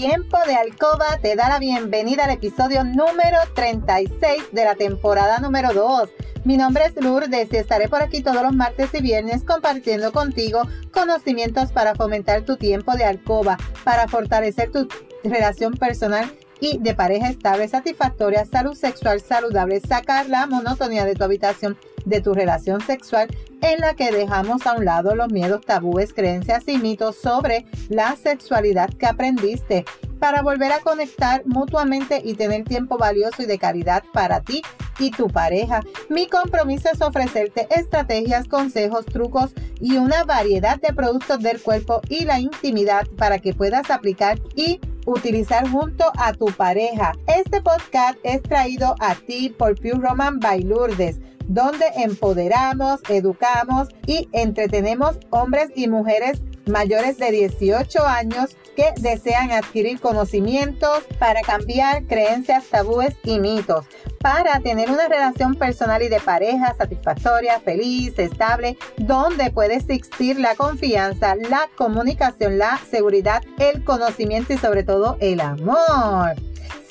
Tiempo de Alcoba te da la bienvenida al episodio número 36 de la temporada número 2. Mi nombre es Lourdes y estaré por aquí todos los martes y viernes compartiendo contigo conocimientos para fomentar tu tiempo de alcoba, para fortalecer tu relación personal y de pareja estable, satisfactoria, salud sexual saludable, sacar la monotonía de tu habitación, de tu relación sexual en la que dejamos a un lado los miedos, tabúes, creencias y mitos sobre la sexualidad que aprendiste para volver a conectar mutuamente y tener tiempo valioso y de calidad para ti y tu pareja. Mi compromiso es ofrecerte estrategias, consejos, trucos y una variedad de productos del cuerpo y la intimidad para que puedas aplicar y utilizar junto a tu pareja. Este podcast es traído a ti por Pure Roman by Lourdes donde empoderamos, educamos y entretenemos hombres y mujeres mayores de 18 años que desean adquirir conocimientos para cambiar creencias, tabúes y mitos, para tener una relación personal y de pareja satisfactoria, feliz, estable, donde puede existir la confianza, la comunicación, la seguridad, el conocimiento y sobre todo el amor.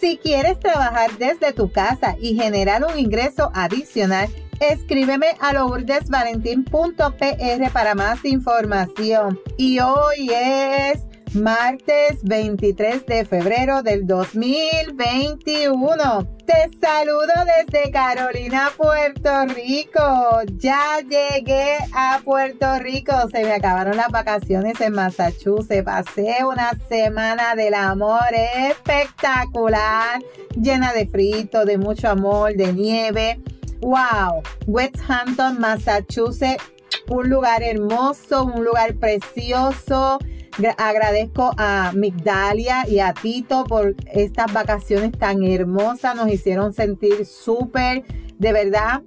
Si quieres trabajar desde tu casa y generar un ingreso adicional, Escríbeme a lourdesvalentín.pr para más información. Y hoy es martes 23 de febrero del 2021. Te saludo desde Carolina, Puerto Rico. Ya llegué a Puerto Rico. Se me acabaron las vacaciones en Massachusetts. Pasé una semana del amor espectacular, llena de frito, de mucho amor, de nieve Wow, West Hampton, Massachusetts, un lugar hermoso, un lugar precioso. Agradezco a Migdalia y a Tito por estas vacaciones tan hermosas. Nos hicieron sentir súper, de verdad.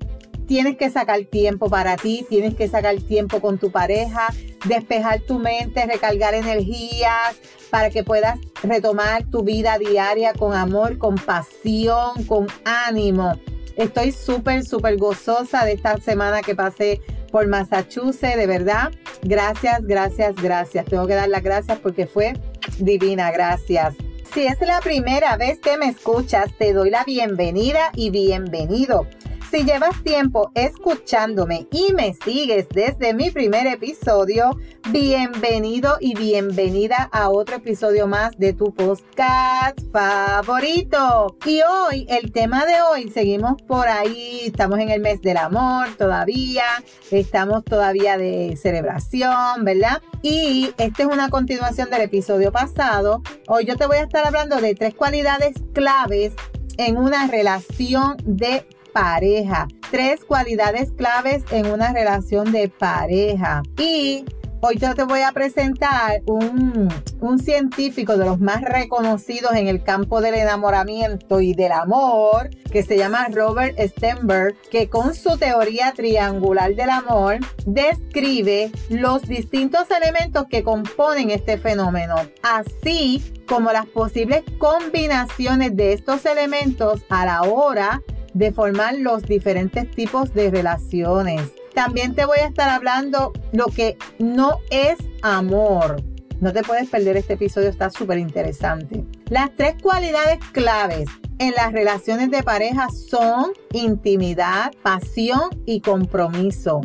Tienes que sacar tiempo para ti, tienes que sacar tiempo con tu pareja, despejar tu mente, recargar energías para que puedas retomar tu vida diaria con amor, con pasión, con ánimo. Estoy súper, súper gozosa de esta semana que pasé por Massachusetts, de verdad. Gracias, gracias, gracias. Tengo que dar las gracias porque fue divina, gracias. Si es la primera vez que me escuchas, te doy la bienvenida y bienvenido. Si llevas tiempo escuchándome y me sigues desde mi primer episodio, bienvenido y bienvenida a otro episodio más de tu podcast favorito. Y hoy, el tema de hoy, seguimos por ahí, estamos en el mes del amor todavía, estamos todavía de celebración, ¿verdad? Y esta es una continuación del episodio pasado. Hoy yo te voy a estar hablando de tres cualidades claves en una relación de pareja. Tres cualidades claves en una relación de pareja. Y Hoy yo te voy a presentar un, un, científico de los más reconocidos en el campo del enamoramiento y del amor, que se llama Robert Stenberg, que con su teoría triangular del amor describe los distintos elementos que componen este fenómeno, así como las posibles combinaciones de estos elementos a la hora de formar los diferentes tipos de relaciones. También te voy a estar hablando lo que no es amor. No te puedes perder este episodio, está súper interesante. Las tres cualidades claves en las relaciones de pareja son intimidad, pasión y compromiso.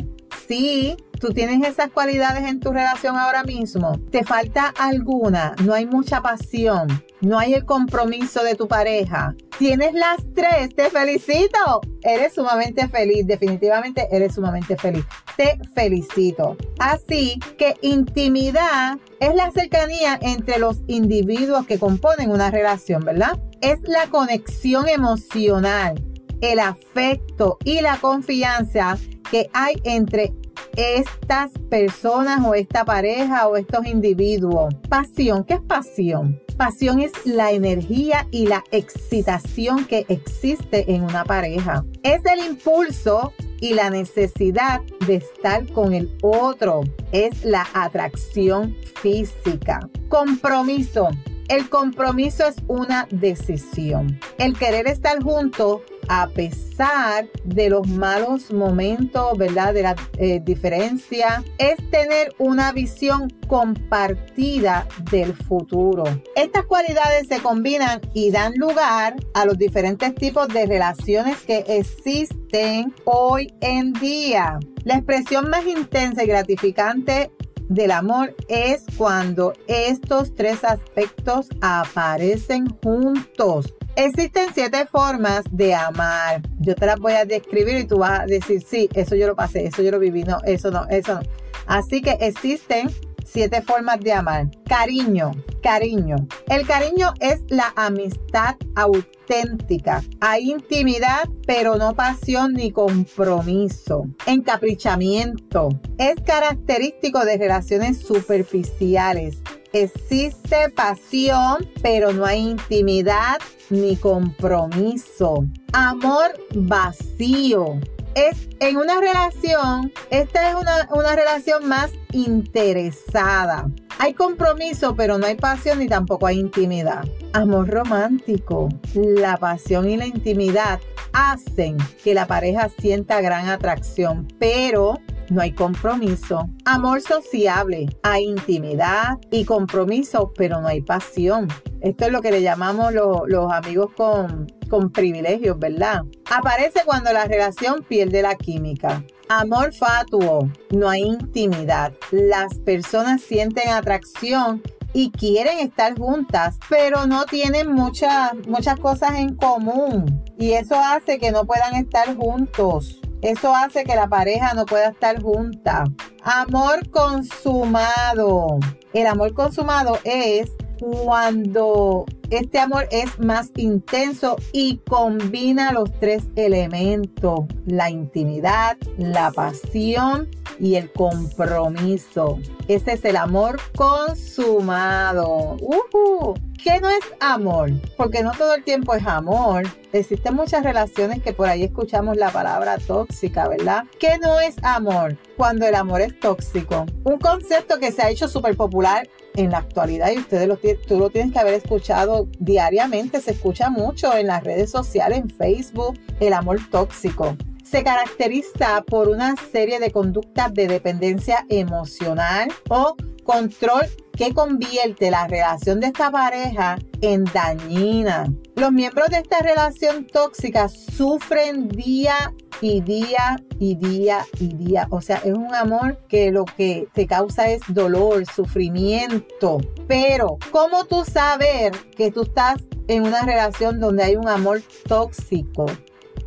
Sí, tú tienes esas cualidades en tu relación ahora mismo, te falta alguna, no hay mucha pasión, no hay el compromiso de tu pareja. Tienes las tres, te felicito. Eres sumamente feliz, definitivamente eres sumamente feliz. Te felicito. Así que intimidad es la cercanía entre los individuos que componen una relación, ¿verdad? Es la conexión emocional, el afecto y la confianza que hay entre estas personas o esta pareja o estos individuos. Pasión, ¿qué es pasión? Pasión es la energía y la excitación que existe en una pareja. Es el impulso y la necesidad de estar con el otro. Es la atracción física. Compromiso. El compromiso es una decisión. El querer estar juntos a pesar de los malos momentos, ¿verdad? De la eh, diferencia, es tener una visión compartida del futuro. Estas cualidades se combinan y dan lugar a los diferentes tipos de relaciones que existen hoy en día. La expresión más intensa y gratificante del amor es cuando estos tres aspectos aparecen juntos. Existen siete formas de amar. Yo te las voy a describir y tú vas a decir, sí, eso yo lo pasé, eso yo lo viví, no, eso no, eso no. Así que existen siete formas de amar. Cariño, cariño. El cariño es la amistad auténtica. Hay intimidad, pero no pasión ni compromiso. Encaprichamiento. Es característico de relaciones superficiales. Existe pasión, pero no hay intimidad ni compromiso. Amor vacío es en una relación, esta es una, una, relación más interesada. Hay compromiso, pero no hay pasión ni tampoco hay intimidad. Amor romántico, la pasión y la intimidad hacen que la pareja sienta gran atracción, pero no hay compromiso. Amor sociable, hay intimidad y compromiso, pero no hay pasión. Esto es lo que le llamamos los amigos con, con privilegios, ¿verdad? Aparece cuando la relación pierde la química. Amor fatuo, no hay intimidad. Las personas sienten atracción y quieren estar juntas, pero no tienen muchas muchas cosas en común. Y eso hace que no puedan estar juntos. Eso hace que la pareja no pueda estar junta. Amor consumado. El amor consumado es cuando este amor es más intenso y combina los tres elementos, la intimidad, la pasión y el compromiso. Ese es el amor consumado. Uh ¿Qué no es amor? Porque no todo el tiempo es amor. Existen muchas relaciones que por ahí escuchamos la palabra tóxica, ¿verdad? ¿Qué no es amor? Cuando el amor es tóxico. Un concepto que se ha hecho súper popular en la actualidad y ustedes lo, tú lo tienes que haber escuchado diariamente, se escucha mucho en las redes sociales, en Facebook, el amor tóxico. Se caracteriza por una serie de conductas de dependencia emocional o control que convierte la relación de esta pareja en dañina. Los miembros de esta relación tóxica sufren día y día y día y día. O sea, es un amor que lo que te causa es dolor, sufrimiento. Pero, ¿cómo tú saber que tú estás en una relación donde hay un amor tóxico?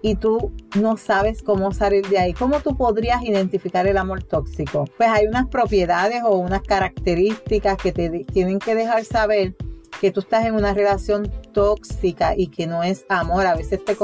Y tú no sabes cómo salir de ahí. ¿Cómo tú podrías identificar el amor tóxico? Pues hay unas propiedades o unas características que te tienen que dejar saber que tú estás en una relación tóxica y que no es amor. A veces te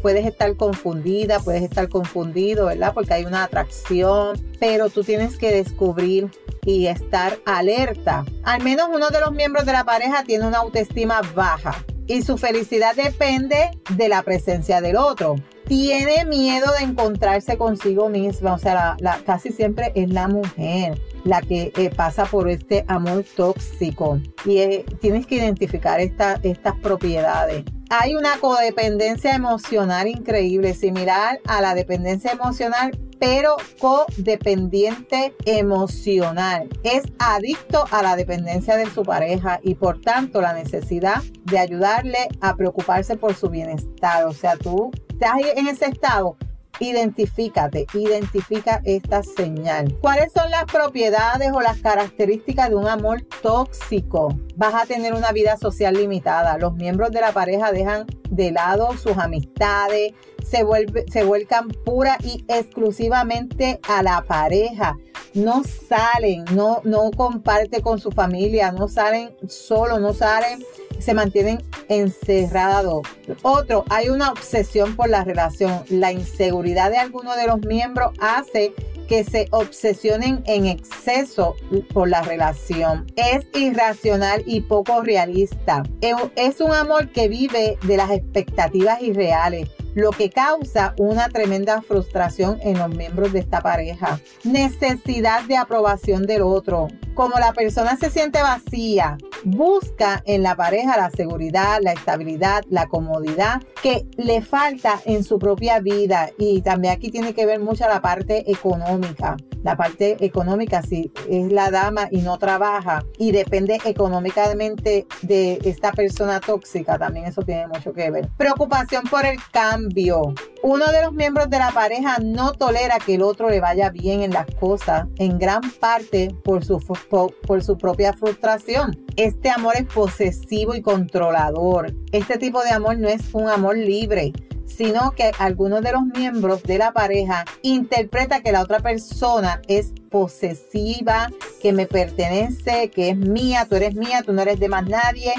puedes estar confundida, puedes estar confundido, ¿verdad? Porque hay una atracción, pero tú tienes que descubrir y estar alerta. Al menos uno de los miembros de la pareja tiene una autoestima baja y su felicidad depende de la presencia del otro. Tiene miedo de encontrarse consigo misma, o sea, casi siempre es la mujer la que eh, pasa por este amor tóxico y eh, tienes que identificar estas propiedades. Hay una codependencia emocional increíble, similar a la dependencia emocional, pero codependiente emocional. Es adicto a la dependencia de su pareja y por tanto la necesidad de ayudarle a preocuparse por su bienestar. O sea, tú estás en ese estado Identifícate, identifica esta señal. ¿Cuáles son las propiedades o las características de un amor tóxico? Vas a tener una vida social limitada. Los miembros de la pareja dejan de lado sus amistades, se, vuelve, se vuelcan pura y exclusivamente a la pareja. No salen, no, no comparte con su familia, no salen solo, no salen se mantienen encerrados. Otro, hay una obsesión por la relación. La inseguridad de alguno de los miembros hace que se obsesionen en exceso por la relación. Es irracional y poco realista. Es un amor que vive de las expectativas irreales lo que causa una tremenda frustración en los miembros de esta pareja. Necesidad de aprobación del otro. Como la persona se siente vacía, busca en la pareja la seguridad, la estabilidad, la comodidad que le falta en su propia vida. Y también aquí tiene que ver mucho la parte económica. La parte económica, si es la dama y no trabaja y depende económicamente de esta persona tóxica, también eso tiene mucho que ver. Preocupación por el cambio. Uno de los miembros de la pareja no tolera que el otro le vaya bien en las cosas, en gran parte por su, por su propia frustración. Este amor es posesivo y controlador. Este tipo de amor no es un amor libre sino que algunos de los miembros de la pareja interpreta que la otra persona es posesiva, que me pertenece, que es mía, tú eres mía, tú no eres de más nadie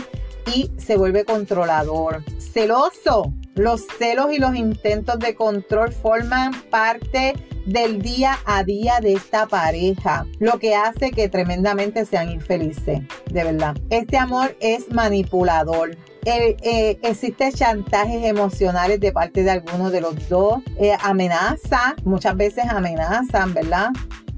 y se vuelve controlador. Celoso. Los celos y los intentos de control forman parte del día a día de esta pareja, lo que hace que tremendamente sean infelices, de verdad. Este amor es manipulador. Eh, existe chantajes emocionales de parte de algunos de los dos, eh, amenaza, muchas veces amenazan, ¿verdad?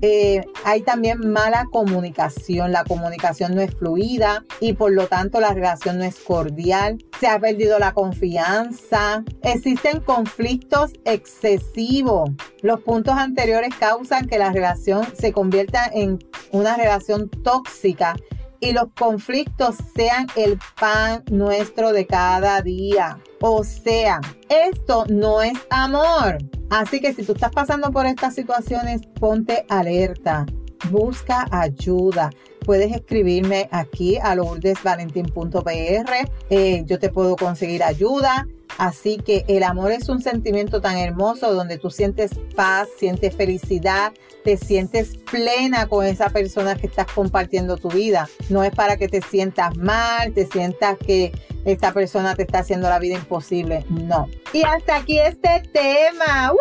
Eh, hay también mala comunicación, la comunicación no es fluida y por lo tanto la relación no es cordial, se ha perdido la confianza, existen conflictos excesivos. Los puntos anteriores causan que la relación se convierta en una relación tóxica y los conflictos sean el pan nuestro de cada día. O sea, esto no es amor. Así que si tú estás pasando por estas situaciones, ponte alerta. Busca ayuda. Puedes escribirme aquí a lourdesvalentin.pr. Eh, yo te puedo conseguir ayuda. Así que el amor es un sentimiento tan hermoso donde tú sientes paz, sientes felicidad, te sientes plena con esa persona que estás compartiendo tu vida. No es para que te sientas mal, te sientas que esta persona te está haciendo la vida imposible. No. Y hasta aquí este tema.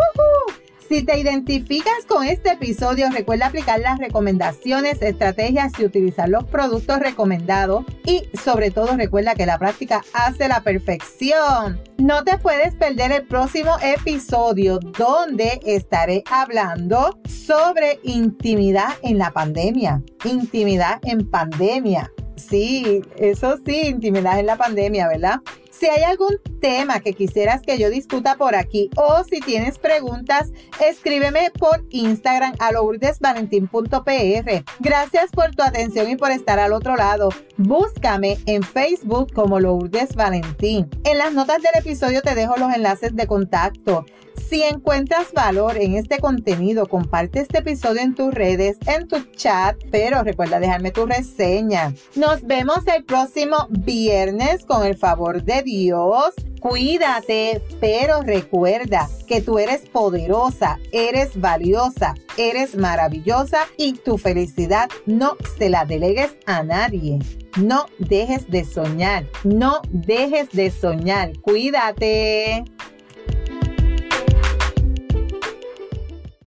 Si te identificas con este episodio, recuerda aplicar las recomendaciones, estrategias y utilizar los productos recomendados. Y sobre todo recuerda que la práctica hace la perfección. No te puedes perder el próximo episodio donde estaré hablando sobre intimidad en la pandemia. Intimidad en pandemia. Sí, eso sí, intimidad en la pandemia, ¿verdad? Si hay algún tema que quisieras que yo discuta por aquí o si tienes preguntas, escríbeme por Instagram a lourdesvalentín.pr. Gracias por tu atención y por estar al otro lado. Búscame en Facebook como Lourdes Valentín. En las notas del episodio te dejo los enlaces de contacto. Si encuentras valor en este contenido, comparte este episodio en tus redes, en tu chat, pero recuerda dejarme tu reseña. Nos vemos el próximo viernes con el favor de Dios. Cuídate, pero recuerda que tú eres poderosa, eres valiosa, eres maravillosa y tu felicidad no se la delegues a nadie. No dejes de soñar, no dejes de soñar. Cuídate.